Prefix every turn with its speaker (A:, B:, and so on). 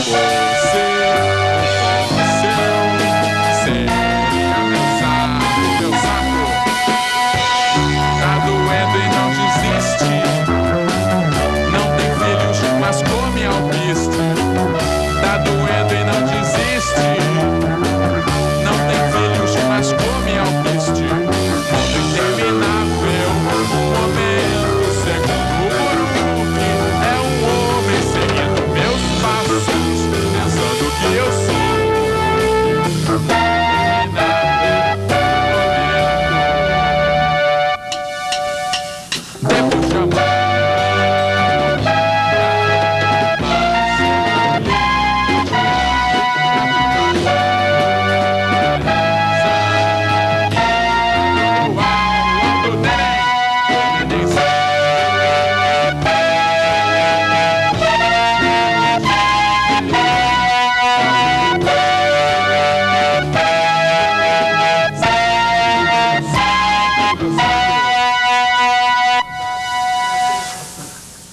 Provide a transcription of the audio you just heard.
A: Say Them